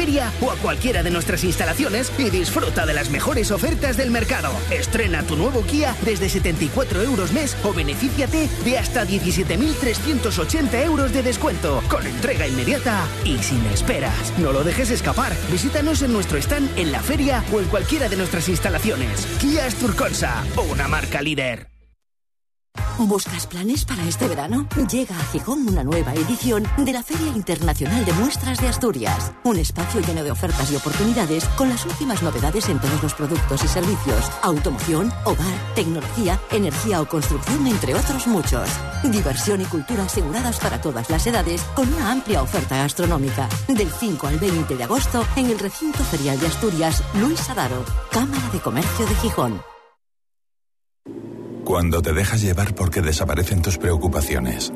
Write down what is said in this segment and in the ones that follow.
feria o a cualquiera de nuestras instalaciones y disfruta de las mejores ofertas del mercado. Estrena tu nuevo Kia desde 74 euros mes o benefíciate de hasta 17.380 euros de descuento con entrega inmediata y sin esperas. No lo dejes escapar. Visítanos en nuestro stand en la feria o en cualquiera de nuestras instalaciones. Kia Asturconsa, una marca líder. ¿Buscas planes para este verano? Llega a Gijón una nueva edición de la Feria Internacional de Muestras de Asturias. Un espacio lleno de ofertas y oportunidades con las últimas novedades en todos los productos y servicios. Automoción, hogar, tecnología, energía o construcción, entre otros muchos. Diversión y cultura aseguradas para todas las edades con una amplia oferta gastronómica. Del 5 al 20 de agosto en el recinto ferial de Asturias, Luis Adaro, Cámara de Comercio de Gijón. Cuando te dejas llevar porque desaparecen tus preocupaciones.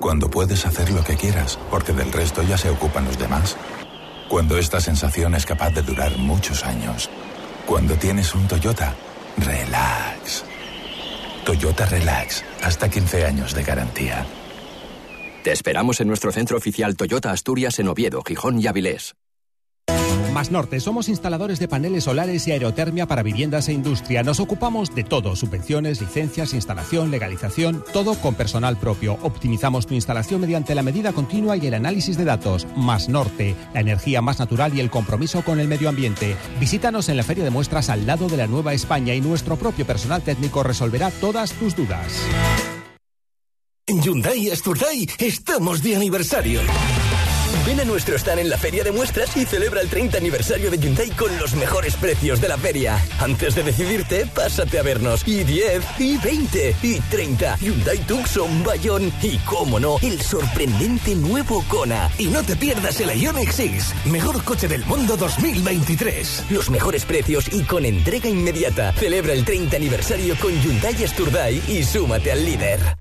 Cuando puedes hacer lo que quieras porque del resto ya se ocupan los demás. Cuando esta sensación es capaz de durar muchos años. Cuando tienes un Toyota, relax. Toyota Relax, hasta 15 años de garantía. Te esperamos en nuestro centro oficial Toyota Asturias en Oviedo, Gijón y Avilés. Más Norte, somos instaladores de paneles solares y aerotermia para viviendas e industria. Nos ocupamos de todo, subvenciones, licencias, instalación, legalización, todo con personal propio. Optimizamos tu instalación mediante la medida continua y el análisis de datos. Más Norte, la energía más natural y el compromiso con el medio ambiente. Visítanos en la feria de muestras al lado de la Nueva España y nuestro propio personal técnico resolverá todas tus dudas. En Hyundai Asturday estamos de aniversario. Ven a nuestro stand en la feria de muestras y celebra el 30 aniversario de Hyundai con los mejores precios de la feria. Antes de decidirte, pásate a vernos. Y 10, y 20, y 30. Hyundai Tucson, Bayón y, cómo no, el sorprendente nuevo Kona. Y no te pierdas el Ioniq 6, mejor coche del mundo 2023. Los mejores precios y con entrega inmediata. Celebra el 30 aniversario con Hyundai Asturday y súmate al líder.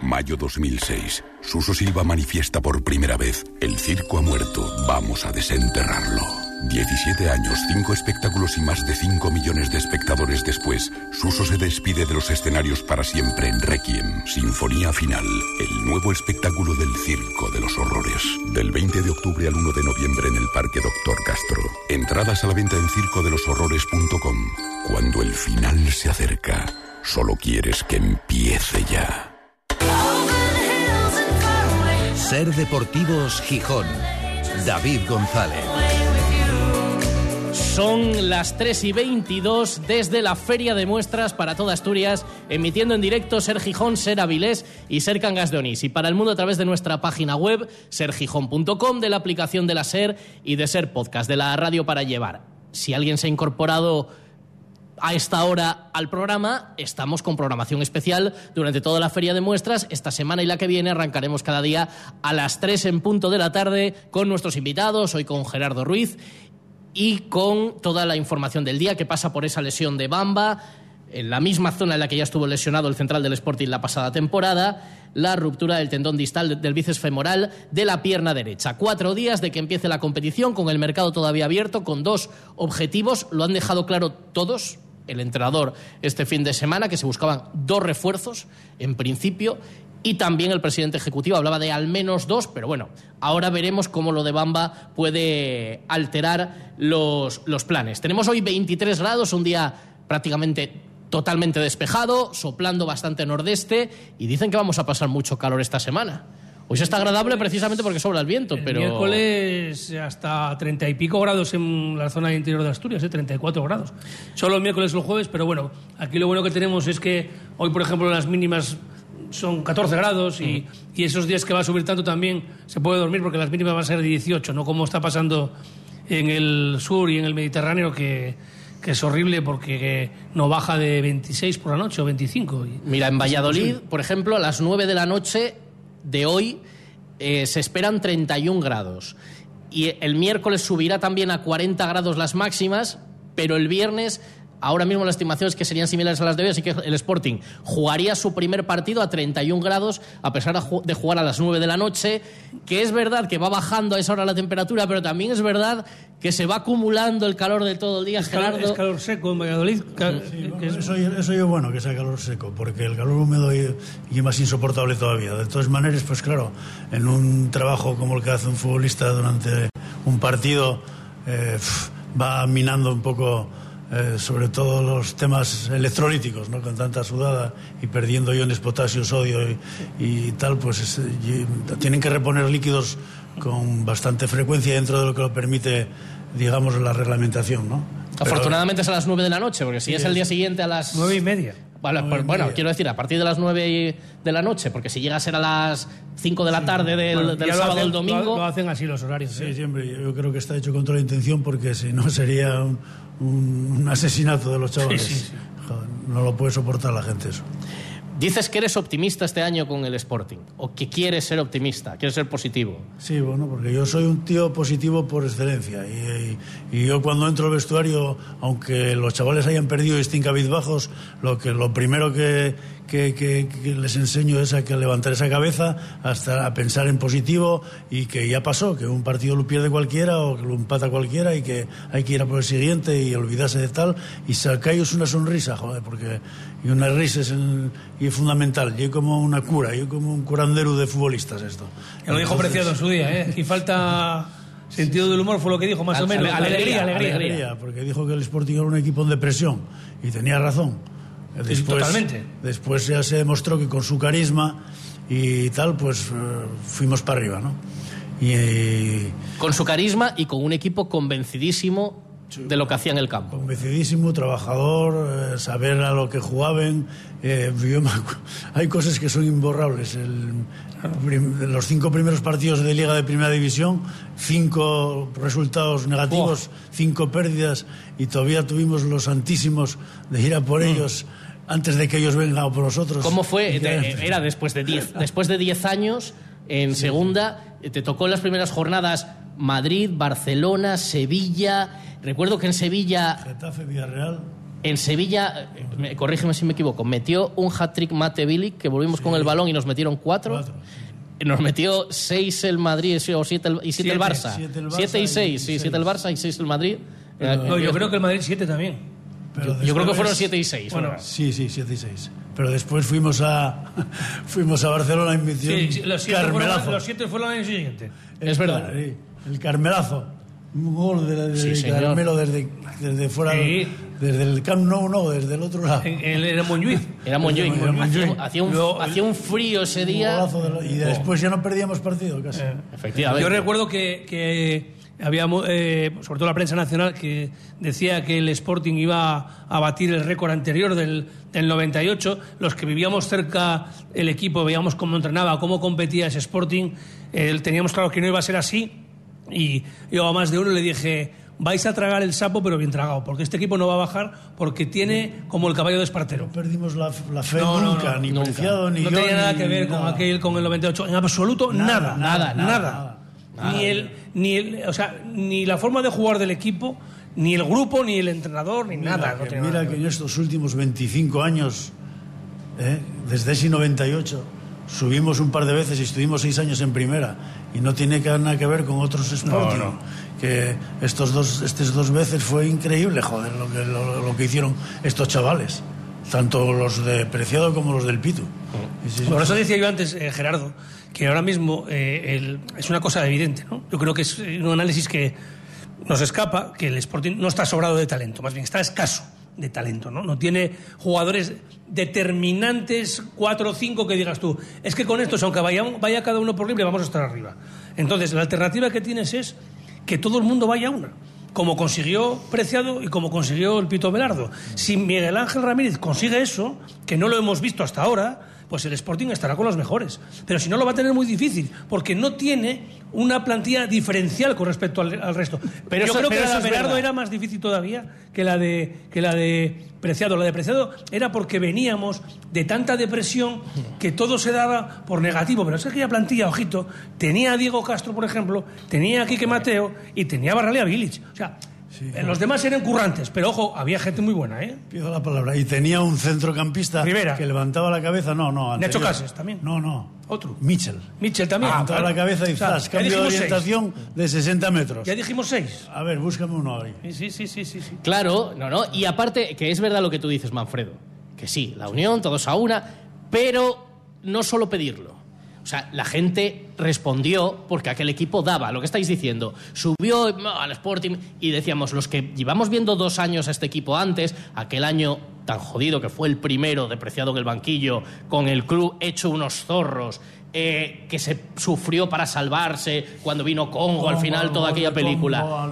Mayo 2006. Suso Silva manifiesta por primera vez, el circo ha muerto, vamos a desenterrarlo. 17 años, 5 espectáculos y más de 5 millones de espectadores después, Suso se despide de los escenarios para siempre en Requiem, Sinfonía Final, el nuevo espectáculo del Circo de los Horrores. Del 20 de octubre al 1 de noviembre en el Parque Doctor Castro. Entradas a la venta en circodeloshorrores.com. Cuando el final se acerca, solo quieres que empiece ya. Ser Deportivos Gijón. David González. Son las 3 y 22 desde la Feria de Muestras para toda Asturias, emitiendo en directo Ser Gijón, Ser Avilés y Ser Cangas de Onís. Y para el mundo a través de nuestra página web, sergijón.com, de la aplicación de la Ser y de Ser Podcast, de la radio para llevar. Si alguien se ha incorporado a esta hora al programa. Estamos con programación especial durante toda la feria de muestras. Esta semana y la que viene arrancaremos cada día a las 3 en punto de la tarde con nuestros invitados, hoy con Gerardo Ruiz y con toda la información del día que pasa por esa lesión de Bamba. En la misma zona en la que ya estuvo lesionado el central del Sporting la pasada temporada, la ruptura del tendón distal del bíceps femoral de la pierna derecha. Cuatro días de que empiece la competición, con el mercado todavía abierto, con dos objetivos. Lo han dejado claro todos, el entrenador este fin de semana, que se buscaban dos refuerzos, en principio, y también el presidente ejecutivo hablaba de al menos dos, pero bueno, ahora veremos cómo lo de Bamba puede alterar los, los planes. Tenemos hoy 23 grados, un día prácticamente totalmente despejado, soplando bastante nordeste, y dicen que vamos a pasar mucho calor esta semana. Hoy se está agradable precisamente porque sobra el viento, El pero... miércoles hasta treinta y pico grados en la zona interior de Asturias, ¿eh? 34 grados. Solo el miércoles y el jueves, pero bueno, aquí lo bueno que tenemos es que hoy, por ejemplo, las mínimas son 14 grados y, y esos días que va a subir tanto también se puede dormir porque las mínimas van a ser de 18, no como está pasando en el sur y en el Mediterráneo que, que es horrible porque no baja de 26 por la noche o 25. y- Mira, en Valladolid, por ejemplo, a las 9 de la noche de hoy eh, se esperan 31 grados. Y el miércoles subirá también a 40 grados las máximas, pero el viernes, ahora mismo las estimaciones que serían similares a las de hoy, así que el Sporting jugaría su primer partido a 31 grados, a pesar de ju- de jugar a las 9 de la noche, que es verdad que va bajando a esa hora la temperatura, pero también es verdad que se va acumulando el calor de todo el día, Es calor, es calor seco en Valladolid. que es- Eso, eso es bueno que sea calor seco, porque el calor húmedo y, y es más insoportable todavía. De todas maneras, pues claro, en un trabajo como el que hace un futbolista durante un partido eh, va minando un poco eh, sobre todo los temas electrolíticos, ¿no? con tanta sudada y perdiendo iones potasio, sodio y, y tal, pues es- y tienen que reponer líquidos con bastante frecuencia dentro de lo que lo permite, digamos, la reglamentación. ¿no? Pero- Afortunadamente es a las 9 de la noche, porque si es el día siguiente a las... Nueve y media. Vale, pues, bueno, quiero decir, a partir de las 9 de la noche, porque si llega a ser a las 5 de la tarde del, Bueno, sábado hacen- al domingo... Lo, lo hacen así los horarios. Sí, ¿eh? siempre. Yo creo que está hecho con toda la intención porque si no sería un, un- un asesinato de los chavales. Sí, sí, sí. Joder, no lo puede soportar la gente eso. Dices que eres optimista este año con el Sporting, o que quieres ser optimista, quieres ser positivo. Sí, bueno, porque yo soy un tío positivo por excelencia. Y, y- y yo cuando entro al vestuario, aunque los chavales hayan perdido y estén cabizbajos, lo, que, lo primero que, que- que- que les enseño es a que levantar esa cabeza, hasta a pensar en positivo y que ya pasó, que un partido lo pierde cualquiera o que lo empata cualquiera y que hay que ir a por el siguiente y olvidarse de tal y sacaros una sonrisa, joder, porque y una risa es, el- y es fundamental. Yo como una cura, yo como un curandero de futbolistas esto. Ya lo dijo Entonces- Preciado en su día, ¿eh? Aquí falta sentido del humor, fue lo que dijo, más o menos. ale- Alegría, alegría. alegría, porque dijo que el Sporting era un equipo en depresión y tenía razón. Después, totalmente. Después ya se demostró que con su carisma y tal, pues eh, fuimos para arriba, ¿no? Y, eh, Con su carisma y con un equipo convencidísimo de lo que hacía en el campo. convencidísimo, trabajador, eh, saber a lo que jugaban. eh, yo me hay cosas que son imborrables. El- prim- los cinco primeros partidos de Liga de Primera División, cinco resultados negativos, cinco pérdidas, y todavía tuvimos los santísimos de ir a por ellos antes de que ellos vengan a por nosotros. ¿Cómo fue? Y Era después de 10 después de 10 años en segunda, eh, te tocó en las primeras jornadas Madrid, Barcelona, Sevilla. Recuerdo que en Sevilla Getafe, Villarreal. En Sevilla, eh, me- corrígeme si me equivoco, metió un hat-trick Mate Bilic, que volvimos con el balón y nos metieron cuatro. Cuatro, Nos metió seis el Madrid sí, o siete el, y siete, el Siete, Barça. siete el Barça Siete y y seis, sí, seis. siete el Barça y seis el Madrid. No, Eh, yo creo que el Madrid 7 también. Pero yo creo que fueron siete y seis. Bueno, ¿verdad? Sí, sí, 7 y 6. Pero después fuimos a fuimos a Barcelona y metió Sí, sí, los, siete carmelazo. fueron, los siete fueron el año siguiente. Es verdad. Sí, el carmelazo. Un gol de, de Sí. Carmelo desde, desde fuera, Sí. desde el Camp Nou, no, desde el otro lado. En, en, en Montjuic. Era Montjuic. Era Montjuic. Hacía, hacía un, Luego- hacía un frío ese día. de lo- y después ya no perdíamos partido casi. Efectivamente. Yo recuerdo que, que había, eh, sobre todo la prensa nacional, que decía que el Sporting iba a batir el récord anterior del, del 98. Los que vivíamos cerca el equipo, veíamos cómo entrenaba, cómo competía ese Sporting, eh, teníamos claro que no iba a ser así. Y yo a más de uno le dije, vais a tragar el sapo, pero bien tragado, porque este equipo no va a bajar porque tiene como el caballo de Espartero. No perdimos la, la fe No, nunca, no, ni nunca. Preciado, ni no yo, tenía nada ni que ver con aquel, con el 98. En absoluto, nada. Nada, Nada, nada, nada. Ni, el, ni, el, o sea, ni la forma de jugar del equipo, ni el grupo, ni el entrenador, ni Mira, nada. que, mira nada que en estos últimos 25 años, ¿eh? desde ese 98, subimos un par de veces y estuvimos seis años en primera. Y no tiene nada que ver con otros Sporting. Que estos dos, estas dos veces fue increíble, joder, lo que, lo, lo que hicieron estos chavales. Tanto los de Preciado como los del Pitu. Y sí, sí, Por eso decía yo antes, eh, Gerardo, que ahora mismo eh, el- es una cosa evidente. ¿no? Yo creo que es eh, un análisis que nos escapa, que el Sporting no está sobrado de talento, más bien está escaso de talento. No, no tiene jugadores determinantes, cuatro o cinco, que digas tú, es que con estos, aunque vaya, vaya cada uno por libre, vamos a estar arriba. Entonces, la alternativa que tienes es que todo el mundo vaya a una. Como consiguió Preciado y como consiguió el Pito Velardo. Si Miguel Ángel Ramírez consigue eso, que no lo hemos visto hasta ahora, pues el Sporting estará con los mejores. Pero si no, lo va a tener muy difícil, porque no tiene una plantilla diferencial con respecto al, al resto. Pero yo eso- creo pero que la de verdad. era más difícil todavía que la de que la de Preciado. La de Preciado era porque veníamos de tanta depresión que todo se daba por negativo. Pero es que aquella plantilla, ojito, tenía a Diego Castro, por ejemplo, tenía a Quique Mateo y tenía a Barralea Village. O sea, eh, los demás eran currantes, pero ojo, había gente muy buena, ¿eh? Pido la palabra. Y tenía un centrocampista Rivera. que levantaba la cabeza. No, no. Nacho anterior. Cases también. No, no. Otro. Mitchell. Mitchell también. Levantaba claro. la cabeza y O sea, zas, ya cambio de dijimos seis. orientación de 60 metros. Ya dijimos seis. A ver, búscame uno ahí. Sí, sí, sí, sí, sí. Claro, no, no. Y aparte, que es verdad lo que tú dices, Manfredo. Que sí, la unión, todos a una, pero no solo pedirlo. O sea, la gente respondió porque aquel equipo daba, lo que estáis diciendo. Subió al Sporting y decíamos, los que llevamos viendo dos años a este equipo antes, aquel año tan jodido que fue el primero, depreciado en el banquillo, con el club hecho unos zorros, eh, que se sufrió para salvarse cuando vino Congo, al final toda aquella película.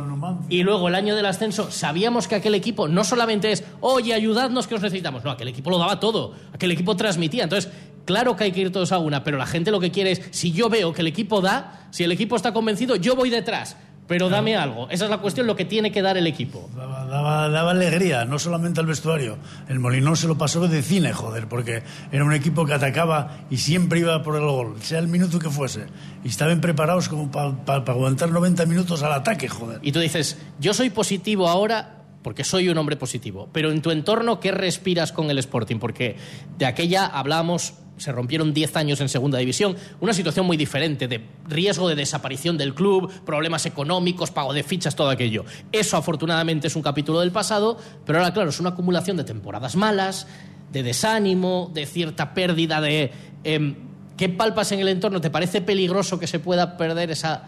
Y luego el año del ascenso, sabíamos que aquel equipo no solamente es, oye, ayudadnos que os necesitamos, no, aquel equipo lo daba todo, aquel equipo transmitía. Entonces, claro que hay que ir todos a una, pero la gente lo que quiere es, si yo veo que el equipo da, si el equipo está convencido, yo voy detrás. Pero dame algo. Esa es la cuestión, lo que tiene que dar el equipo. Daba, daba, alegría, no solamente al vestuario. El Molinón se lo pasó de cine, joder, porque era un equipo que atacaba y siempre iba por el gol, sea el minuto que fuese. Y estaban preparados como para aguantar 90 minutos al ataque, joder. Y tú dices, yo soy positivo ahora porque soy un hombre positivo. Pero en tu entorno, ¿qué respiras con el Sporting? Porque de aquella hablamos se rompieron 10 años en segunda división, una situación muy diferente de riesgo de desaparición del club, problemas económicos, pago de fichas, todo aquello. Eso afortunadamente es un capítulo del pasado, pero ahora claro, es una acumulación de temporadas malas, de desánimo, de cierta pérdida de... Em, ¿Qué palpas en el entorno? ¿Te parece peligroso que se pueda perder esa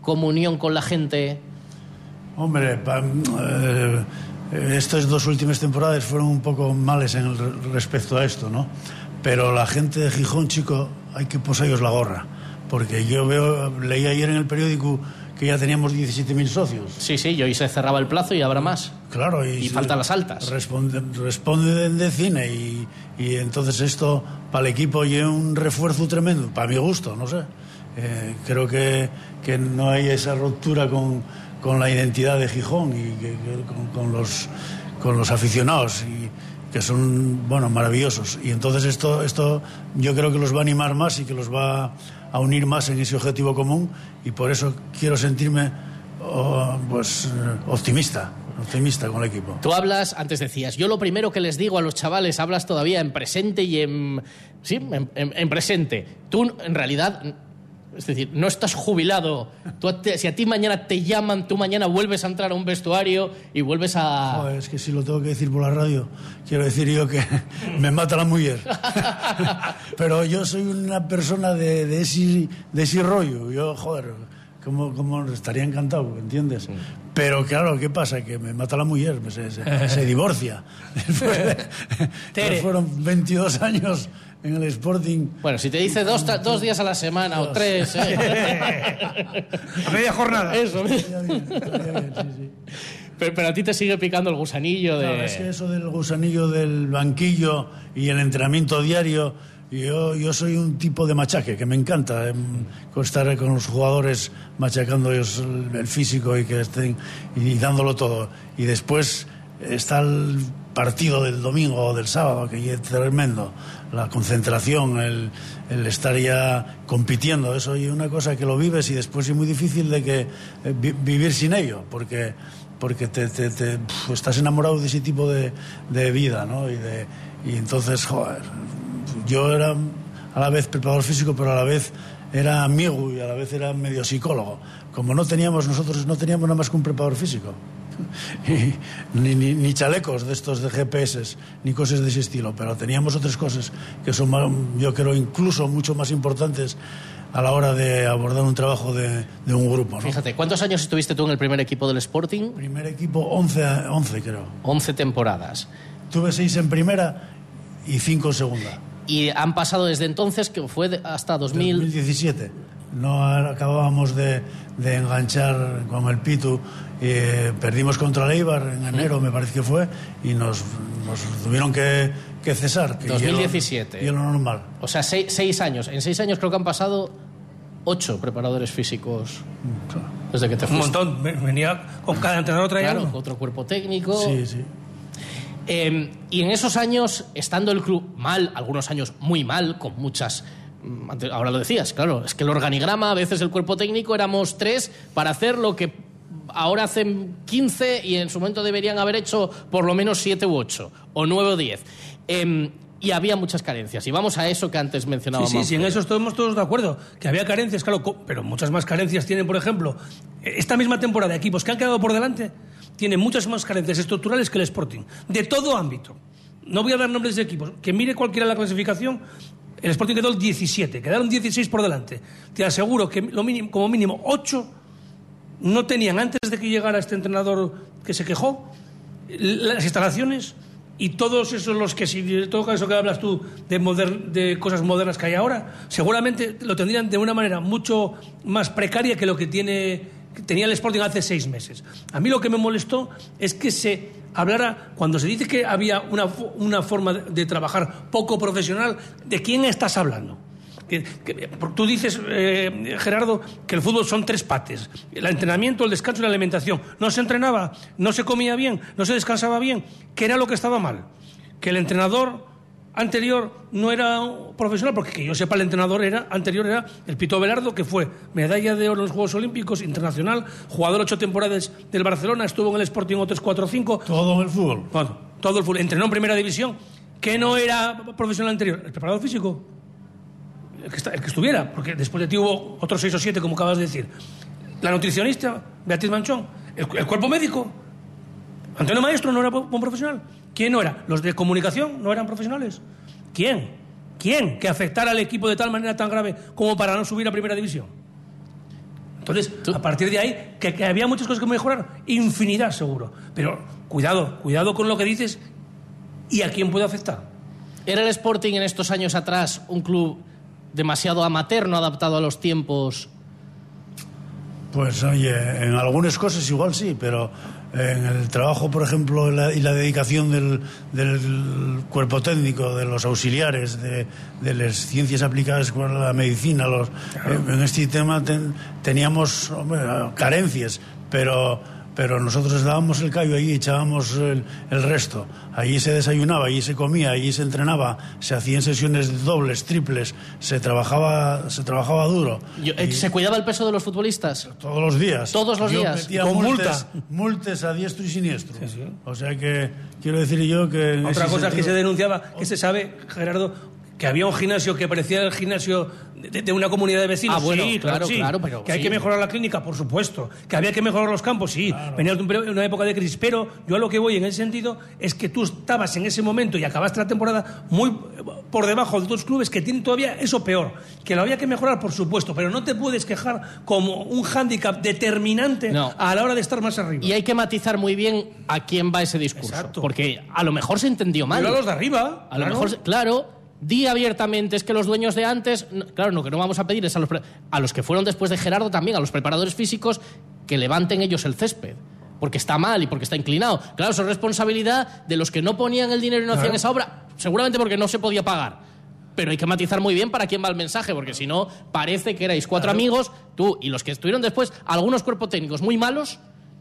comunión con la gente? Hombre, eh, estas dos últimas temporadas fueron un poco males en respecto a esto, ¿no? Pero la gente de Gijón, chico, hay que ellos la gorra. Porque yo veo, leí ayer en el periódico que ya teníamos 17.000 socios. Sí, sí, y hoy se cerraba el plazo y habrá más. Claro, y, faltan las altas. Responde, responde de, cine y, y, entonces esto para el equipo lleva un refuerzo tremendo, para mi gusto, no sé. Eh, creo que, que, no hay esa ruptura con, con la identidad de Gijón y que, con, con, los, con los aficionados. Y, que son, bueno, maravillosos. Y entonces esto, esto yo creo que los va a animar más y que los va a unir más en ese objetivo común y por eso quiero sentirme oh, pues optimista optimista con el equipo. Tú hablas, antes decías, yo lo primero que les digo a los chavales, hablas todavía en presente y en... Sí, en presente. Tú, en realidad, es decir, no estás jubilado. si a ti mañana te llaman, tú mañana vuelves a entrar a un vestuario y vuelves a... es que si lo tengo que decir por la radio, quiero decir yo que me mata la mujer. Pero yo soy una persona de, de, ese, de ese rollo. Yo, joder, como, como estaría encantado, ¿entiendes? Pero claro, ¿qué pasa? Que me mata la mujer, se, se, divorcia. fueron 22 años en el Sporting. Bueno, si te dice dos, dos días a la semana o tres. ¿eh? a media jornada. Eso. Pero, a ti te sigue picando el gusanillo de. es que eso del gusanillo del banquillo y el entrenamiento diario. Yo, yo soy un tipo de machaque que me encanta eh, estar con los jugadores machacando ellos el físico y que estén y dándolo todo. Y después está el partido del domingo o del sábado, que es tremendo la concentración, el, el, estar ya compitiendo, eso es una cosa que lo vives y después es muy difícil de que eh, vivir sin ello, porque, porque te, te estás enamorado de ese tipo de, de vida, ¿no? Y, de, y entonces, joder, yo era a la vez preparador físico, pero a la vez era amigo y a la vez era medio psicólogo. Como no teníamos, nosotros no teníamos nada más que un preparador físico. ni, ni, chalecos de estos de GPS, ni cosas de ese estilo, pero teníamos otras cosas que son, yo creo, incluso mucho más importantes a la hora de abordar un trabajo de, de un grupo. Fíjate, ¿cuántos años estuviste tú en el primer equipo del Sporting? Primer equipo, 11, 11 creo. 11 temporadas. Tuve 6 en primera y 5 en segunda. Y han pasado desde entonces, que fue hasta 2000... 2017. No acabábamos de, de enganchar con el Pitu eh, perdimos contra el Eibar en enero, me parece que fue, y nos, nos tuvieron que, que cesar. Que 2017. Y lo normal. O sea, seis, seis, años. En seis años creo que han pasado ocho preparadores físicos desde que te fuiste. Un montón. Venía con cada entrenador traía claro, otro cuerpo técnico. Sí, sí. Eh, y en esos años, estando el club mal, algunos años muy mal, con muchas mm, ahora lo decías, claro, es que el organigrama, a veces el cuerpo técnico éramos tres para hacer lo que ahora hacen 15 y en su momento deberían haber hecho por lo menos 7 u 8, o 9 o 10. Em, y había muchas carencias. Y vamos a eso que antes mencionábamos. Sí, sí, sí, en eso estamos todos de acuerdo. Que había carencias, claro, pero muchas más carencias tienen, por ejemplo, esta misma temporada, equipos que han quedado por delante, tienen muchas más carencias estructurales que el Sporting, de todo ámbito. No voy a dar nombres de equipos, que mire cualquiera la clasificación, el Sporting quedó el 17, quedaron 16 por delante. Te aseguro que como mínimo 8 no tenían, antes de que llegara este entrenador que se quejó, las instalaciones y todos esos los que, si todo eso que hablas tú de cosas modernas que hay ahora, seguramente lo tendrían de una manera mucho más precaria que lo que tiene, tenía el Sporting hace seis meses. A mí lo que me molestó es que se hablara, cuando se dice que había una, una forma de trabajar poco profesional, ¿de quién estás hablando? tú dices, eh, Gerardo, que el fútbol son tres pates. El entrenamiento, el descanso y la alimentación. No se entrenaba, no se comía bien, no se descansaba bien. ¿Qué era lo que estaba mal? Que el entrenador anterior no era profesional, porque que yo sepa, el entrenador era, anterior era el Pito Belardo, que fue medalla de oro en los Juegos Olímpicos, internacional, jugador ocho temporadas del Barcelona, estuvo en el Sporting otros cuatro o cinco. Todo en el fútbol. Bueno, todo el fútbol. Entrenó en primera división. ¿Qué no era profesional anterior? El preparador físico el que, estuviera, porque después de ti hubo otros seis o siete, como acabas de decir. La nutricionista, Beatriz Manchón, el, cuerpo médico, Antonio Maestro no era un profesional. ¿Quién no era? ¿Los de comunicación no eran profesionales? ¿Quién? ¿Quién que afectara al equipo de tal manera tan grave como para no subir a primera división? Entonces, a partir de ahí, que, que, había muchas cosas que mejorar, infinidad seguro. Pero cuidado, cuidado con lo que dices y a quién puede afectar. ¿Era el Sporting en estos años atrás un club demasiado amateur, no adaptado a los tiempos? Pues oye, en algunas cosas igual sí, pero en el trabajo, por ejemplo, y la dedicación del, cuerpo técnico, de los auxiliares, de, las ciencias aplicadas con la medicina, los, en este tema teníamos carencias, pero pero nosotros dábamos el callo ahí y echábamos el, resto. Allí se desayunaba, allí se comía, allí se entrenaba, se hacían sesiones dobles, triples, se trabajaba, se trabajaba duro. Eh, ¿Se cuidaba el peso de los futbolistas? Todos los días. Todos los días. Con multas, multas a diestro y siniestro. O sea que quiero decir yo que... Otra cosa que se denunciaba, que se sabe, Gerardo, que había un gimnasio que parecía el gimnasio de, una comunidad de vecinos. Ah, bueno, sí, claro, claro, pero que hay que mejorar la clínica, por supuesto. Que había que mejorar los campos, sí. Venía de una época de crisis, pero yo a lo que voy en ese sentido es que tú estabas en ese momento y acabaste la temporada muy por debajo de otros clubes que tienen todavía eso peor. Que lo había que mejorar, por supuesto, pero no te puedes quejar como un hándicap determinante a la hora de estar más arriba. Y hay que matizar muy bien a quién va ese discurso. Exacto. Porque a lo mejor se entendió mal. Pero a los de arriba. A lo mejor, claro di abiertamente es que los dueños de antes, claro, lo que no vamos a pedir es a los, a los que fueron después de Gerardo también, a los preparadores físicos, que levanten ellos el césped. Porque está mal y porque está inclinado. Claro, eso es responsabilidad de los que no ponían el dinero y no hacían esa obra, seguramente porque no se podía pagar. Pero hay que matizar muy bien para quién va el mensaje, porque si no, parece que erais cuatro amigos, tú y los que estuvieron después, algunos cuerpos técnicos muy malos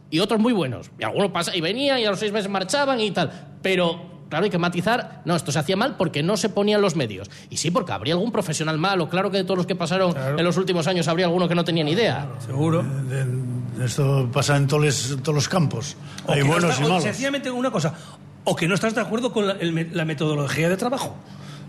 y otros muy buenos. Y algunos pasa, y venían y a los seis meses marchaban y tal. Pero claro, hay que matizar, no, esto se hacía mal porque no se ponían los medios. Y sí, porque habría algún profesional malo, claro que de todos los que pasaron en los últimos años habría alguno que no tenía ni idea. Seguro. esto pasa en todos, todos los campos. hay buenos y malos. Sencillamente una cosa, o que no estás de acuerdo con la, metodología de trabajo.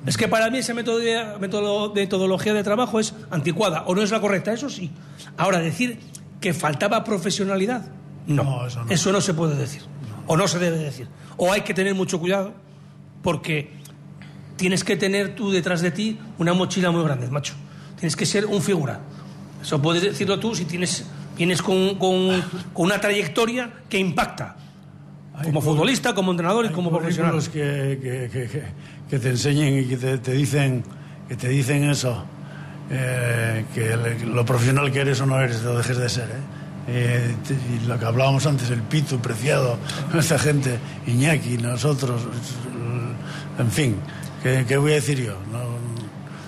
Es que para mí esa metodología, metodología de trabajo es anticuada o no es la correcta, eso sí. Ahora, decir que faltaba profesionalidad, no, eso, no. eso no se puede decir. O no se debe decir. O hay que tener mucho cuidado porque tienes que tener tú detrás de ti una mochila muy grande, macho. Tienes que ser un figura. Eso puedes decirlo tú si tienes, vienes con, con, una trayectoria que impacta. Como futbolista, como entrenador y como profesional. Que, que, que, te enseñen y que te, dicen, que te dicen eso, eh, que lo profesional que eres o no eres, lo dejes de ser. ¿eh? Eh, y lo que hablábamos antes, el Pitu, Preciado, esta gente, Iñaki, nosotros, en fin, ¿qué, voy a decir yo?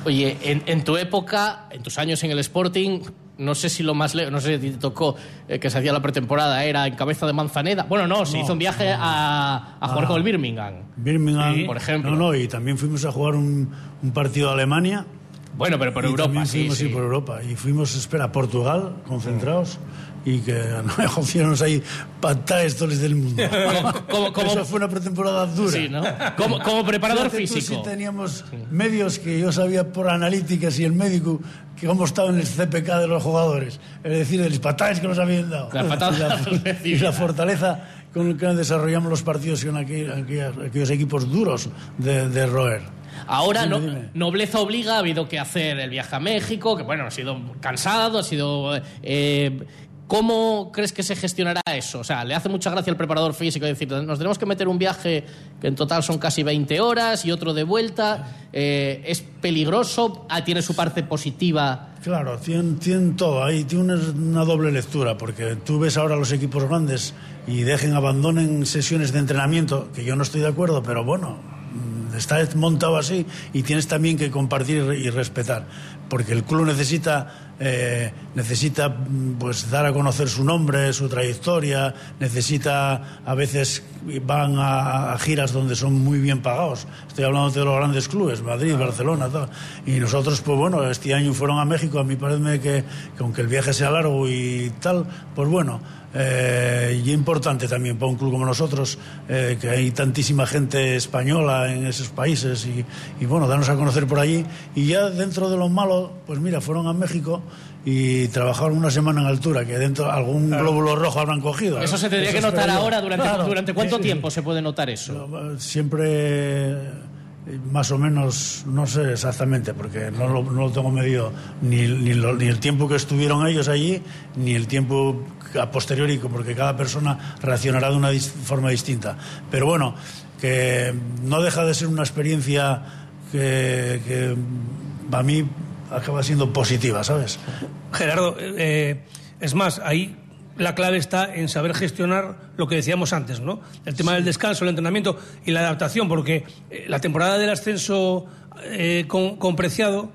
Oye, en, tu época, en tus años en el Sporting, no sé si lo más lejos, no sé si te tocó eh, que se hacía la pretemporada, era en cabeza de Manzaneda. Bueno, no, se hizo un viaje a, a, jugar con el Birmingham. Birmingham, por ejemplo. No, no, y también fuimos a jugar un, un partido a Alemania. Bueno, pero por Europa, sí, sí. por Europa. Y fuimos, espera, a Portugal, concentrados y que no hicieron ahí pantallas todos del mundo. Eso fue una pretemporada dura. Sí, ¿no? Como, como preparador físico. sí teníamos medios que yo sabía por analíticas y el médico que cómo estaba en el CPK de los jugadores. Es decir, de las patadas que nos habían dado. La y, la, y la fortaleza con el que desarrollamos los partidos con aquel- aquellas- aquellos equipos duros de, de roer. Ahora no- nobleza obliga, ha habido que hacer el viaje a México, que bueno, ha sido cansado, ha sido... eh, ¿Cómo crees que se gestionará eso? O sea, le hace mucha gracia al preparador físico decir, nos tenemos que meter un viaje que en total son casi 20 horas y otro de vuelta. eh, ¿Es peligroso? Ah, ¿Tiene su parte positiva? Claro, tienen todo. Ahí tiene una, una doble lectura, porque tú ves ahora los equipos grandes y dejen, abandonen sesiones de entrenamiento, que yo no estoy de acuerdo, pero bueno, mm, está montado así y tienes también que compartir y respetar, porque el club necesita eh, necesita mm, pues dar a conocer su nombre, su trayectoria, necesita a veces van a, a giras donde son muy bien pagados. Estoy hablando de los grandes clubes, Madrid, Barcelona, tal. Y nosotros, pues bueno, este año fueron a México. A mí parece que, que aunque el viaje sea largo y tal, pues bueno, eh, y importante también para un club como nosotros, eh, que hay tantísima gente española en esos países y, y bueno, darnos a conocer por allí. Y ya dentro de lo malo, pues mira, fueron a México y trabajaron una semana en altura, que dentro algún glóbulo rojo habrán cogido. Eso se tendría que notar yo. ahora. ¿Durante, Claro. ¿durante cuánto Sí, sí, tiempo se puede notar eso? Siempre eh, más o menos, no sé exactamente, porque no lo, no lo tengo medido, ni, ni, lo- ni el tiempo que estuvieron ellos allí, ni el tiempo a posteriori, porque cada persona reaccionará de una dis- forma distinta. Pero bueno, que no deja de ser una experiencia que, que a mí acaba siendo positiva, ¿sabes? Gerardo, eh, es más, ahí la clave está en saber gestionar lo que decíamos antes, ¿no? El tema del descanso, el entrenamiento y la adaptación, porque eh, la temporada del ascenso eh, con, con Preciado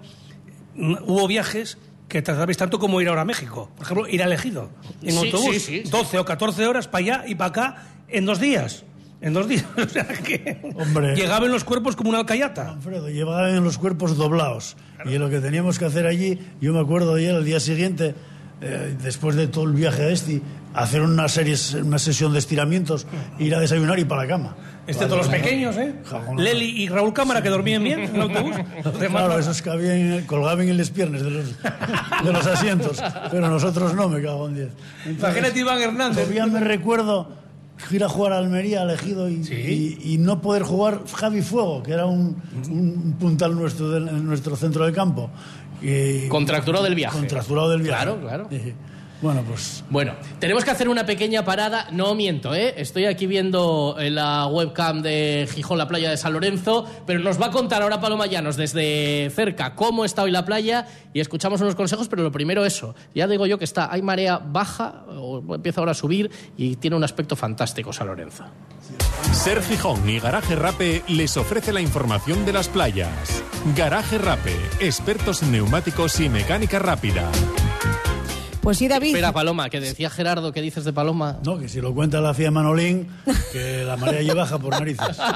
mm, hubo viajes que tardabais tanto como ir ahora a México. Por ejemplo, ir a Elegido en Sí, autobús, sí, sí, sí. 12 o 14 horas para allá y para acá en dos días. En dos días. O sea que Hombre. llegaban los cuerpos como una alcayata. Alfredo, llevaban los cuerpos doblados. Y lo que teníamos que hacer allí, yo me acuerdo ayer, el día siguiente, eh, después de todo el viaje a este, hacer una, serie, una sesión de estiramientos, ir a desayunar y para la cama. Excepto los pequeños, ¿eh? Jajón. Leli y Raúl Cámara, que dormían bien en el autobús. Claro, esos que habían, colgaban en las piernas de los, de los asientos, pero nosotros no, me cago en diez. Imagínate Iván Hernández. Todavía me recuerdo ir a jugar a Almería, elegido, y, y- y no poder jugar Javi Fuego, que era un, un puntal nuestro del- en nuestro centro de campo. Y- Contracturado del viaje. Contracturado del viaje. Claro, claro. Bueno, pues Bueno, tenemos que hacer una pequeña parada. No miento, ¿eh? Estoy aquí viendo en la webcam de Gijón la playa de San Lorenzo, pero nos va a contar ahora Paloma Llanos desde cerca cómo está hoy la playa y escuchamos unos consejos, pero lo primero eso. Ya digo yo que está, hay marea baja, o empieza ahora a subir y tiene un aspecto fantástico San Lorenzo. Ser Gijón y Garaje Rape les ofrece la información de las playas. Garaje Rape, expertos en neumáticos y mecánica rápida. Pues sí, David. Espera, Paloma, que decía Gerardo, ¿qué dices de Paloma? no, que si lo cuenta la FIA Manolín, que la marea ya baja por narices.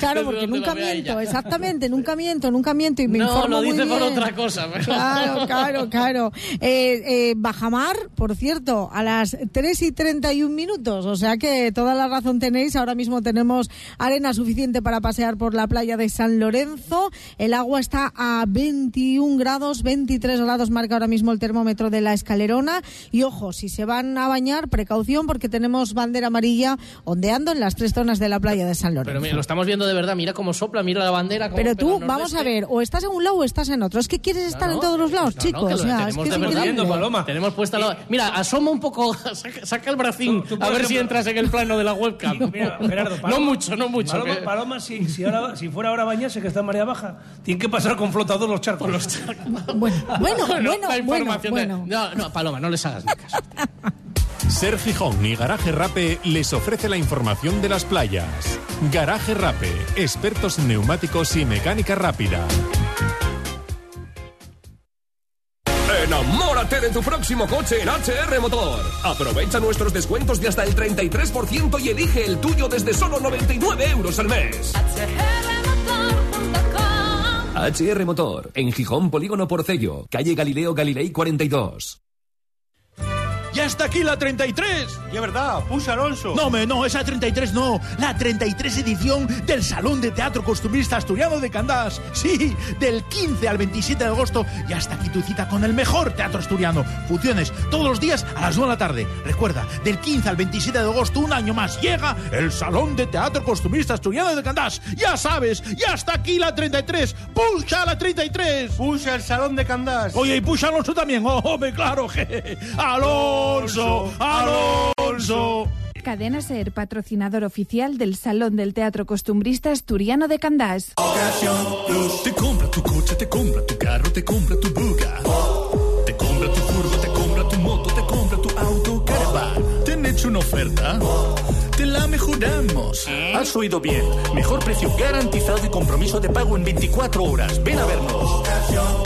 Claro, porque nunca miento, exactamente, nunca miento, nunca miento y me No, informo lo muy dice por bien. otra cosa, pero- Claro, claro, claro. Eh, eh, Bajamar, por cierto, a las 3 y 31 minutos, o sea que toda la razón tenéis, ahora mismo tenemos arena suficiente para pasear por la playa de San Lorenzo, el agua está a 21 grados, 23 grados marca ahora mismo el termómetro de la escalerona y ojo, si se van a bañar, precaución porque tenemos bandera amarilla ondeando en las tres zonas de la playa de San Lorenzo. Pero mira, lo estamos viendo de verdad, mira cómo sopla, mira la bandera. cómo Pero tú, vamos a ver, o estás en un lado o estás en otro. Es que quieres estar en todos los lados, No, chicos. no, que lo o sea, es tenemos que de es verdad. increíble. Paloma. Tenemos puesta la... Mira, asoma un poco, saca, saca el bracín, Tú- tú, a ver si entras en el plano de la webcam. Mira, Gerardo, no mucho, no mucho. Paloma, que- Paloma, si, si, ahora, si fuera ahora a bañarse, que está en marea baja, tiene que pasar con flotador los charcos. Bueno, bueno, bueno, bueno, información No, no, Paloma, no les hagas ni caso. Ser Gijón y Garaje Rape les ofrece la información de las playas. Garaje Rape, expertos en neumáticos y mecánica rápida. Enamórate de tu próximo coche en HR Motor. Aprovecha nuestros descuentos de hasta el 33% y elige el tuyo desde solo 99 euros al mes. HR Motor, en Gijón Polígono Porcello, calle Galileo Galilei 42. ¡Ya está aquí la 33! Y es verdad, Push Alonso. No, me, no, esa 33 no. La 33 edición del Salón de Teatro Costumbrista Asturiano de Candás. Sí, del 15 al 27 de agosto. Ya está aquí tu cita con el mejor teatro asturiano. Funciones todos los días a las 2 de la tarde. Recuerda, del 15 al 27 de agosto, un año más, llega el Salón de Teatro Costumbrista Asturiano de Candás. Ya sabes, ya está aquí la 33. ¡Pucha la 33! Push el Salón de Candás. Oye, y pucha Alonso también. Oh, hombre, claro que. ¡Alonso! ¡Alonso! Cadena Ser, patrocinador oficial del Salón del Teatro Costumbrista Asturiano de Candás. Te compra tu coche, te compra tu carro, te compra tu buga. Te compra tu furgo, te compra tu moto, te compra tu auto, caravan. ¿Te han hecho una oferta? Te la mejoramos. Has oído bien. Mejor precio garantizado y compromiso de pago en 24 horas. Ven a vernos.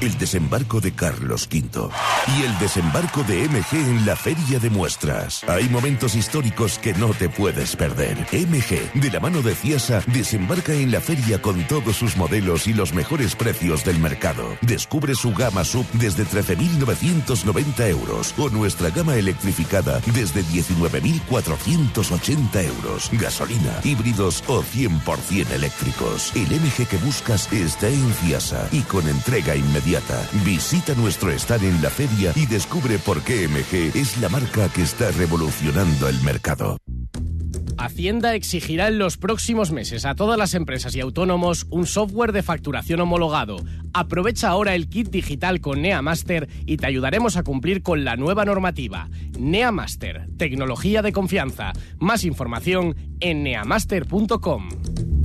el desembarco de Carlos V y el desembarco de MG en la Feria de Muestras. Hay momentos históricos que no te puedes perder. MG, de la mano de Ciasa, desembarca en la feria con todos sus modelos y los mejores precios del mercado. Descubre su gama sub desde 13.990 euros o nuestra gama electrificada desde 19.480 euros. Gasolina, híbridos o 100% eléctricos. El MG que buscas está en Ciasa y con entrega inmediata. Visita nuestro stand en la feria y descubre por qué MG es la marca que está revolucionando el mercado. Hacienda exigirá en los próximos meses a todas las empresas y autónomos un software de facturación homologado. Aprovecha ahora el kit digital con NeaMaster y te ayudaremos a cumplir con la nueva normativa. NeaMaster, tecnología de confianza. Más información en neamaster.com.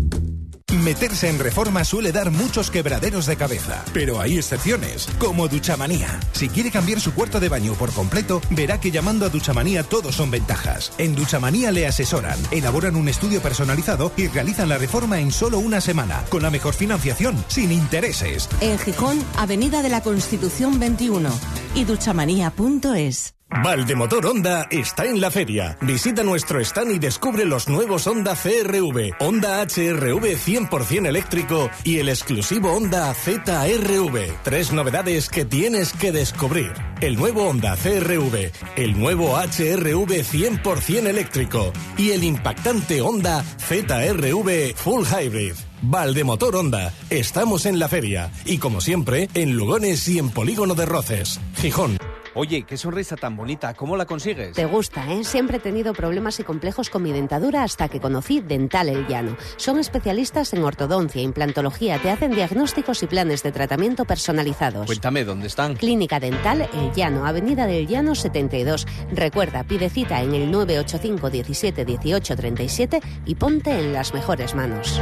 Meterse en reforma suele dar muchos quebraderos de cabeza, pero hay excepciones, como Duchamanía. Si quiere cambiar su cuarto de baño por completo, verá que llamando a Duchamanía todo son ventajas. En Duchamanía le asesoran, elaboran un estudio personalizado y realizan la reforma en solo una semana, con la mejor financiación, sin intereses. En Gijón, Avenida de la Constitución 21 y duchamanía.es. Valdemotor Honda está en la feria. Visita nuestro stand y descubre los nuevos Honda CRV, Honda HRV 100% eléctrico y el exclusivo Honda ZRV. Tres novedades que tienes que descubrir. El nuevo Honda CRV, el nuevo HRV 100% eléctrico y el impactante Honda ZRV Full Hybrid. Valdemotor Honda, estamos en la feria y como siempre en Lugones y en Polígono de Roces, Gijón. Oye, qué sonrisa tan bonita, ¿cómo la consigues? Te gusta, ¿eh? Siempre he tenido problemas y complejos con mi dentadura hasta que conocí Dental El Llano. Son especialistas en ortodoncia, implantología, te hacen diagnósticos y planes de tratamiento personalizados. Cuéntame, ¿dónde están? Clínica Dental El Llano, Avenida del Llano 72. Recuerda, pide cita en el 985 17 18 37 y ponte en las mejores manos.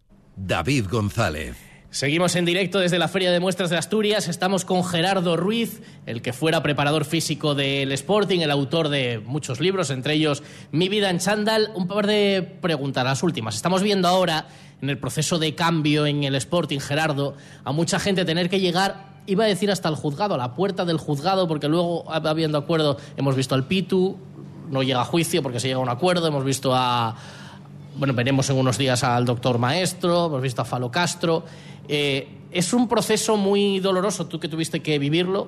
David González. Seguimos en directo desde la Feria de Muestras de Asturias. Estamos con Gerardo Ruiz, el que fuera preparador físico del Sporting, el autor de muchos libros, entre ellos Mi vida en chándal. Un par de preguntas, las últimas. Estamos viendo ahora, en el proceso de cambio en el Sporting, Gerardo, a mucha gente tener que llegar, iba a decir hasta el juzgado, a la puerta del juzgado, porque luego, habiendo acuerdo, hemos visto al Pitu, no llega a juicio porque se llega a un acuerdo, hemos visto a bueno, veremos en unos días al doctor Maestro, hemos visto a Falo Castro. Eh, es un proceso muy doloroso, tú que tuviste que vivirlo.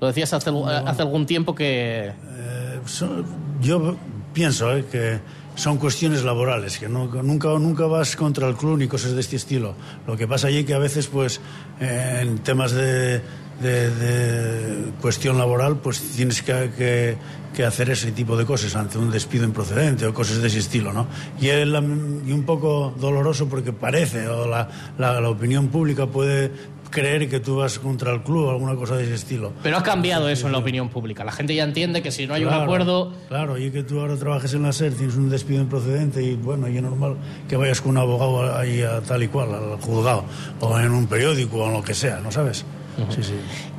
Lo decías hace, hace algún tiempo que... Eh, son- yo pienso eh, que son cuestiones laborales, que no- nunca, nunca vas contra el club ni cosas de este estilo. Lo que pasa allí que a veces, pues, en temas de, de, de cuestión laboral, pues tienes que, que, que hacer ese tipo de cosas ante un despido improcedente o cosas de ese estilo, ¿no? Y es la- y un poco doloroso porque parece, o la, la, la opinión pública puede creer que tú vas contra el club o alguna cosa de ese estilo. Pero ha cambiado eso en la opinión pública. La gente ya entiende que si no hay un Claro, acuerdo, Claro, y que tú ahora trabajes en la SER, tienes un despido improcedente y bueno, y es normal que vayas con un abogado ahí a tal y cual, al juzgado, o en un periódico o en lo que sea, ¿no sabes? Sí, sí.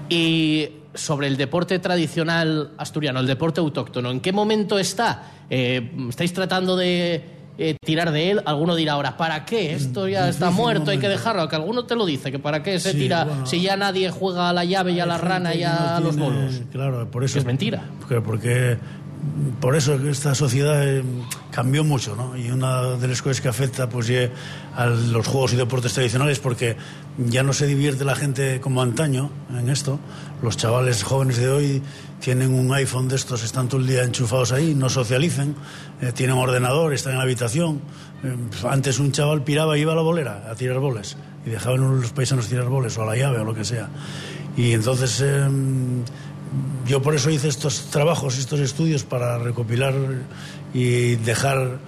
Y sobre el deporte tradicional asturiano, el deporte autóctono, ¿en qué momento está? Eh, ¿Estáis tratando de eh, tirar de él? Alguno dirá ahora, ¿para qué? Esto ya está muerto, hay que dejarlo. Que alguno te lo dice, que para qué se Sí, tira bueno. si ya nadie juega a la llave y a la rana y a no los tiene- bolos. Claro, por eso. Es mentira. Porque, porque por eso esta sociedad eh, cambió mucho, ¿no? Y una de las cosas que afecta, pues, a los juegos y deportes tradicionales, porque ya no se divierte la gente como antaño en esto. Los chavales jóvenes de hoy tienen un iPhone de estos, están todo el día enchufados ahí, no socialicen, eh, tienen ordenador, están en la habitación. Eh, antes un chaval piraba y iba a la bolera a tirar boles y dejaban a los paisanos tirar boles o a la llave o lo que sea. Y entonces em, yo por eso hice estos trabajos, estos estudios para recopilar y dejar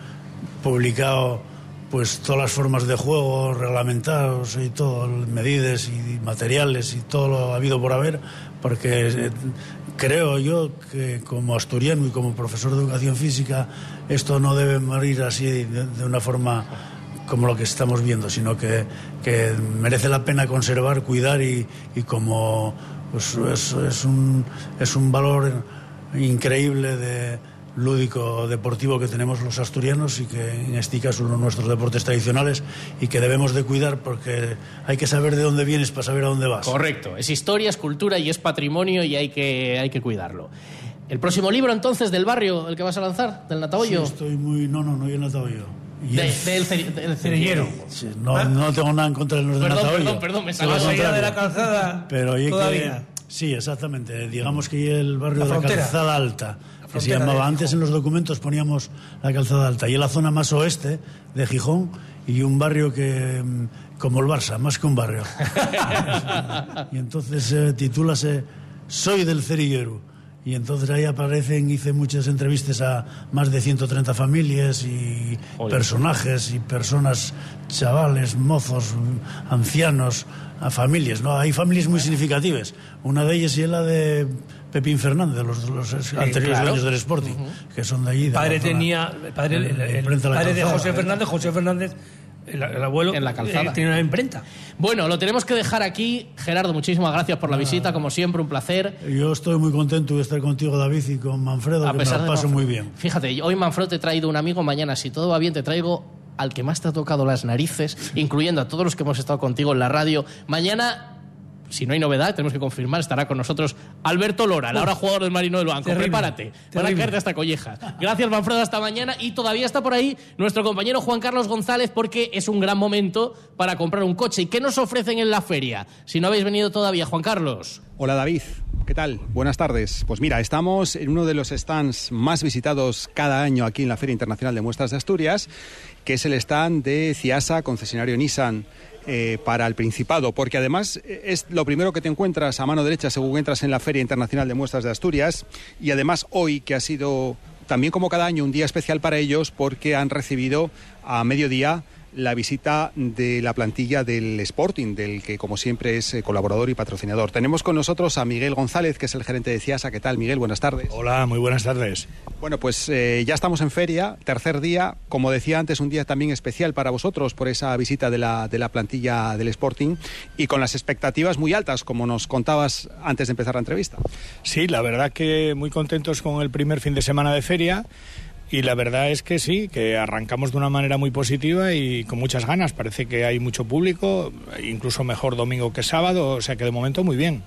publicado pues todas las formas de juego reglamentados y todo, medidas y materiales y todo lo habido por haber, porque eh, creo yo que como asturiano y como profesor de educación física esto no debe morir así de, una forma como lo que estamos viendo, sino que, que merece la pena conservar, cuidar y como pues, es, es un, es un valor increíble de lúdico deportivo que tenemos los asturianos y que en este caso uno de nuestros deportes tradicionales y que debemos de cuidar porque hay que saber de dónde vienes para saber a dónde vas. Correcto. Es historia, es cultura y es patrimonio y hay que, hay que cuidarlo. El próximo libro, entonces, del barrio, el que vas a lanzar, del Natahoyo. Sí, estoy muy... No, no, no, yo Natahoyo. Y De- el- del del cerillero. Sí, no, no tengo nada en contra de los de Perdón, perdón, perdón, me salió. de la calzada, Pero oye, que- todavía. sí, exactamente. Digamos que el barrio La de la calzada alta, que se llamaba de antes en los documentos poníamos la calzada alta y es la zona más oeste de Gijón y un barrio que mm, como el Barça, más que un barrio. y entonces eh, titúlase Soy del Cerillero. Y entonces ahí aparecen, hice muchas entrevistas a más de 130 familias y Oye. personajes y personas, chavales, mozos, ancianos, a familias, ¿no? Hay familias muy significativas. Una de ellas es la de Pepín Fernández, los, los anteriores claro. dueños del Sporting, que son de allí. de padre tenía, padre, el, el- padre de. José Fernández, José Fernández, el, el abuelo, En la calzada. eh, tiene una imprenta. Bueno, lo tenemos que dejar aquí. Gerardo, muchísimas gracias por la visita, como siempre, un placer. Yo estoy muy contento de estar contigo, David, y con Manfredo, A que me pesar lo de paso Manfredo. muy bien. Fíjate, hoy Manfredo te he traído un amigo, mañana, si todo va bien, te traigo al que más te ha tocado las narices, incluyendo a todos los que hemos estado contigo en la radio. Mañana, si no hay novedad, tenemos que confirmar, estará con nosotros Alberto Lora, el ahora jugador del Marino del Banco. terrible, Prepárate, van a terrible. caerte hasta collejas. Gracias, Manfredo, hasta mañana. Y todavía está por ahí nuestro compañero Juan Carlos González, porque es un gran momento para comprar un coche. ¿Y qué nos ofrecen en la feria? Si no habéis venido todavía, Juan Carlos. Hola David, ¿qué tal? Buenas tardes. Pues mira, estamos en uno de los stands más visitados cada año aquí en la Feria Internacional de Muestras de Asturias, que es el stand de Ciasa, concesionario Nissan. Eh, para el Principado, porque además eh, es lo primero que te encuentras a mano derecha según entras en la Feria Internacional de Muestras de Asturias y además hoy que ha sido también como cada año un día especial para ellos porque han recibido a mediodía la visita de la plantilla del Sporting, del que como siempre es eh, colaborador y patrocinador. Tenemos con nosotros a Miguel González, que es el gerente de CIASA. ¿Qué tal, Miguel? Buenas tardes. Hola, muy buenas tardes. Bueno, pues eh, ya estamos en feria, tercer día. Como decía antes, un día también especial para vosotros por esa visita de la, de la plantilla del Sporting y con las expectativas muy altas, como nos contabas antes de empezar la entrevista. Sí, la verdad que muy contentos con el primer fin de semana de feria. Y la verdad es que sí, que arrancamos de una manera muy positiva y con muchas ganas. Parece que hay mucho público, incluso mejor domingo que sábado, o sea que de momento muy bien.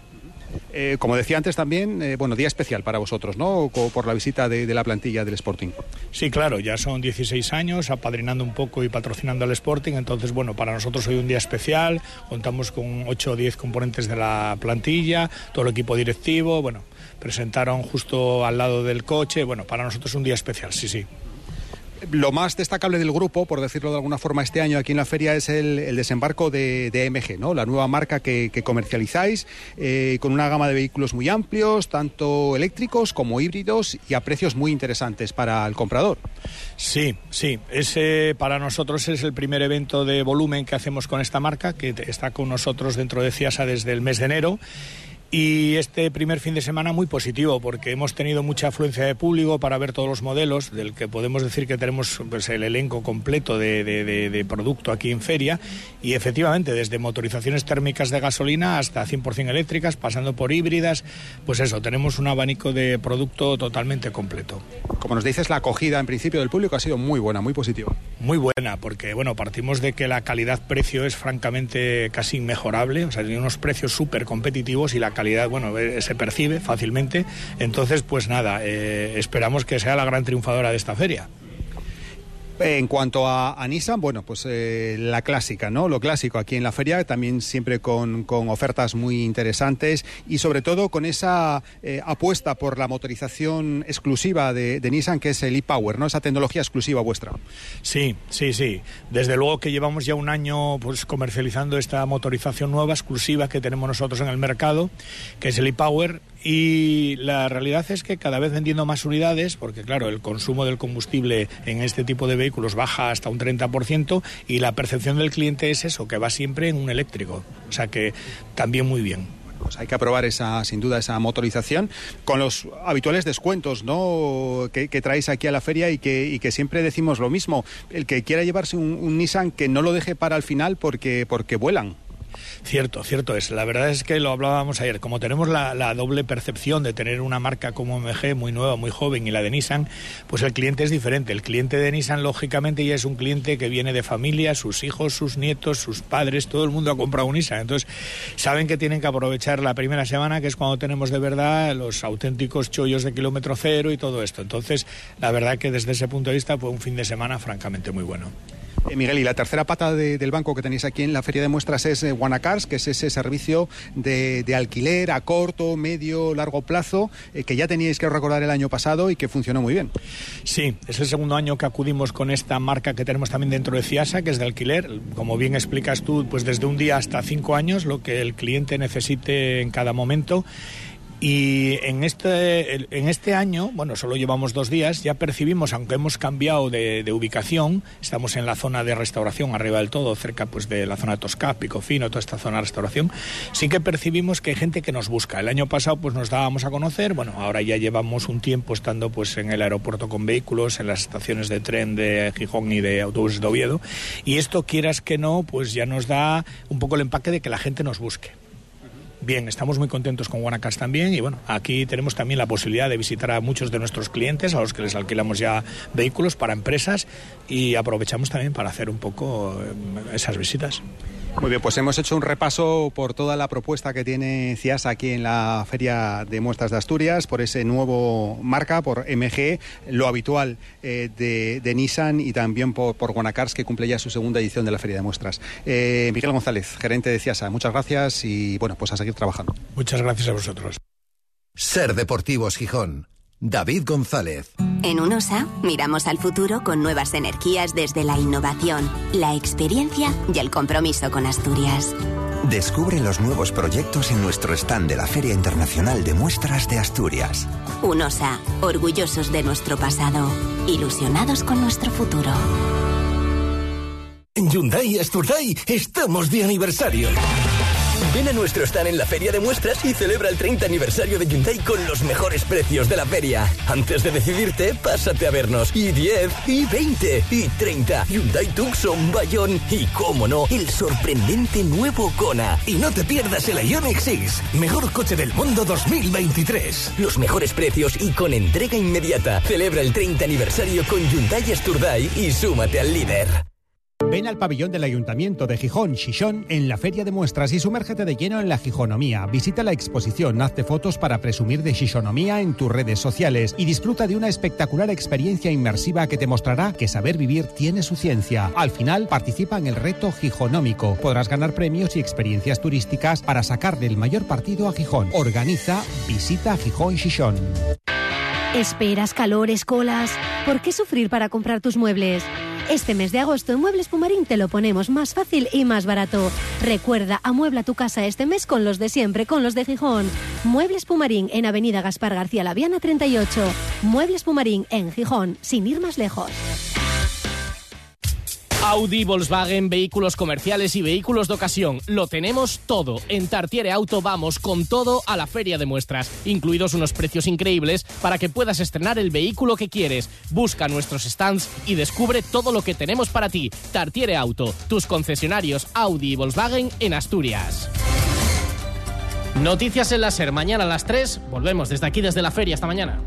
Eh, como decía antes también, eh, bueno, día especial para vosotros, ¿no? Co- Por la visita de, de la plantilla del Sporting. Sí, claro, ya son 16 años apadrinando un poco y patrocinando al Sporting, entonces bueno, para nosotros hoy un día especial, contamos con 8 o 10 componentes de la plantilla, todo el equipo directivo, bueno, presentaron justo al lado del coche, bueno, para nosotros un día especial, sí, sí. Lo más destacable del grupo, por decirlo de alguna forma, este año aquí en la feria es el, el desembarco de, de, MG, ¿no? la nueva marca que, que comercializáis, eh, con una gama de vehículos muy amplios, tanto eléctricos como híbridos y a precios muy interesantes para el comprador. Sí, sí. Ese para nosotros es el primer evento de volumen que hacemos con esta marca, que está con nosotros dentro de CIASA desde el mes de enero y este primer fin de semana muy positivo porque hemos tenido mucha afluencia de público para ver todos los modelos, del que podemos decir que tenemos pues, el elenco completo de, de, de, de, producto aquí en feria y efectivamente desde motorizaciones térmicas de gasolina hasta 100% eléctricas, pasando por híbridas, pues eso, tenemos un abanico de producto totalmente completo. Como nos dices, la acogida en principio del público ha sido muy buena, muy positiva. Muy buena, porque bueno, partimos de que la calidad-precio es francamente casi inmejorable, o sea, tiene unos precios súper competitivos y la calidad bueno, eh, se percibe fácilmente. Entonces, pues nada, eh, esperamos que sea la gran triunfadora de esta feria. En cuanto a, Nissan, bueno, pues eh, la clásica, ¿no? Lo clásico aquí en la feria, también siempre con, con ofertas muy interesantes y sobre todo con esa eh, apuesta por la motorización exclusiva de, de Nissan, que es el e-Power, ¿no? Esa tecnología exclusiva vuestra. Sí, sí, sí. Desde luego que llevamos ya un año pues, comercializando esta motorización nueva, exclusiva que tenemos nosotros en el mercado, que es el e-Power y la realidad es que cada vez vendiendo más unidades, porque claro, el consumo del combustible en este tipo de vehículos baja hasta un 30% y la percepción del cliente es eso, que va siempre en un eléctrico. O sea que también muy bien. Pues hay que aprobar esa, sin duda, esa motorización con los habituales descuentos, ¿no? Que, traéis aquí a la feria y que, y que, siempre decimos lo mismo. El que quiera llevarse un, un Nissan que no lo deje para el final porque, porque vuelan. Cierto, cierto es. La verdad es que lo hablábamos ayer. Como tenemos la, la, doble percepción de tener una marca como MG muy nueva, muy joven y la de Nissan, pues el cliente es diferente. El cliente de Nissan, lógicamente, ya es un cliente que viene de familia, sus hijos, sus nietos, sus padres, todo el mundo ha comprado un Nissan. Entonces, saben que tienen que aprovechar la primera semana, que es cuando tenemos de verdad los auténticos chollos de kilómetro cero y todo esto. Entonces, la verdad que desde ese punto de vista fue un fin de semana francamente muy bueno. Eh, Miguel, y la tercera pata de, del banco que tenéis aquí en la feria de muestras es eh, Guanacars, que es ese servicio de, de, alquiler a corto, medio, largo plazo, eh, que ya teníais que recordar el año pasado y que funcionó muy bien. Sí, es el segundo año que acudimos con esta marca que tenemos también dentro de CIASA, que es de alquiler. Como bien explicas tú, pues desde un día hasta cinco años, lo que el cliente necesite en cada momento. Y en este, en este año, bueno, solo llevamos dos días, ya percibimos, aunque hemos cambiado de, de, ubicación, estamos en la zona de restauración, arriba del todo, cerca pues de la zona Tosca, Picofino, toda esta zona de restauración, sí que percibimos que hay gente que nos busca. El año pasado pues nos dábamos a conocer, bueno, ahora ya llevamos un tiempo estando pues en el aeropuerto con vehículos, en las estaciones de tren de Gijón y de autobuses de Oviedo, y esto quieras que no, pues ya nos da un poco el empaque de que la gente nos busque. Bien, estamos muy contentos con Guanacas también y bueno, aquí tenemos también la posibilidad de visitar a muchos de nuestros clientes a los que les alquilamos ya vehículos para empresas y aprovechamos también para hacer un poco esas visitas. Muy bien, pues hemos hecho un repaso por toda la propuesta que tiene CIAS aquí en la Feria de Muestras de Asturias, por ese nuevo marca, por MG, lo habitual eh, de, de, Nissan y también por, por Guanacars, que cumple ya su segunda edición de la Feria de Muestras. Eh, Miguel González, gerente de CIASA, muchas gracias y bueno, pues a seguir trabajando. Muchas gracias a vosotros. Ser Deportivos Gijón. David González. En UNOSA miramos al futuro con nuevas energías desde la innovación, la experiencia y el compromiso con Asturias. Descubre los nuevos proyectos en nuestro stand de la Feria Internacional de Muestras de Asturias. UNOSA, orgullosos de nuestro pasado, ilusionados con nuestro futuro. En Hyundai Asturday estamos de aniversario. Ven a nuestro stand en la feria de muestras y celebra el 30 aniversario de Hyundai con los mejores precios de la feria. Antes de decidirte, pásate a vernos. Y 10, y 20, y 30. Hyundai Tucson, Bayón y, cómo no, el sorprendente nuevo Kona. Y no te pierdas el Ioniq 6, mejor coche del mundo 2023. Los mejores precios y con entrega inmediata. Celebra el 30 aniversario con Hyundai Asturday y súmate al líder. Ven al pabellón del Ayuntamiento de Gijón, Xixón, en la Feria de Muestras y sumérgete de lleno en la Gijonomía. Visita la exposición, hazte fotos para presumir de Xixonomía en tus redes sociales y disfruta de una espectacular experiencia inmersiva que te mostrará que saber vivir tiene su ciencia. Al final, participa en el reto Gijonómico. Podrás ganar premios y experiencias turísticas para sacarle el mayor partido a Gijón. Organiza Visita Gijón Xixón. Esperas, calores, colas. ¿Por qué sufrir para comprar tus muebles? Este mes de agosto en Muebles Pumarín te lo ponemos más fácil y más barato. Recuerda, amuebla tu casa este mes con los de siempre, con los de Gijón. Muebles Pumarín en Avenida Gaspar García Laviana 38. Muebles Pumarín en Gijón, sin ir más lejos. Audi, Volkswagen, vehículos comerciales y vehículos de ocasión. Lo tenemos todo. En Tartiere Auto vamos con todo a la feria de muestras, incluidos unos precios increíbles para que puedas estrenar el vehículo que quieres. Busca nuestros stands y descubre todo lo que tenemos para ti. Tartiere Auto, tus concesionarios Audi y Volkswagen en Asturias. Noticias en la SER, mañana a las 3. Volvemos desde aquí, desde la feria. Hasta mañana.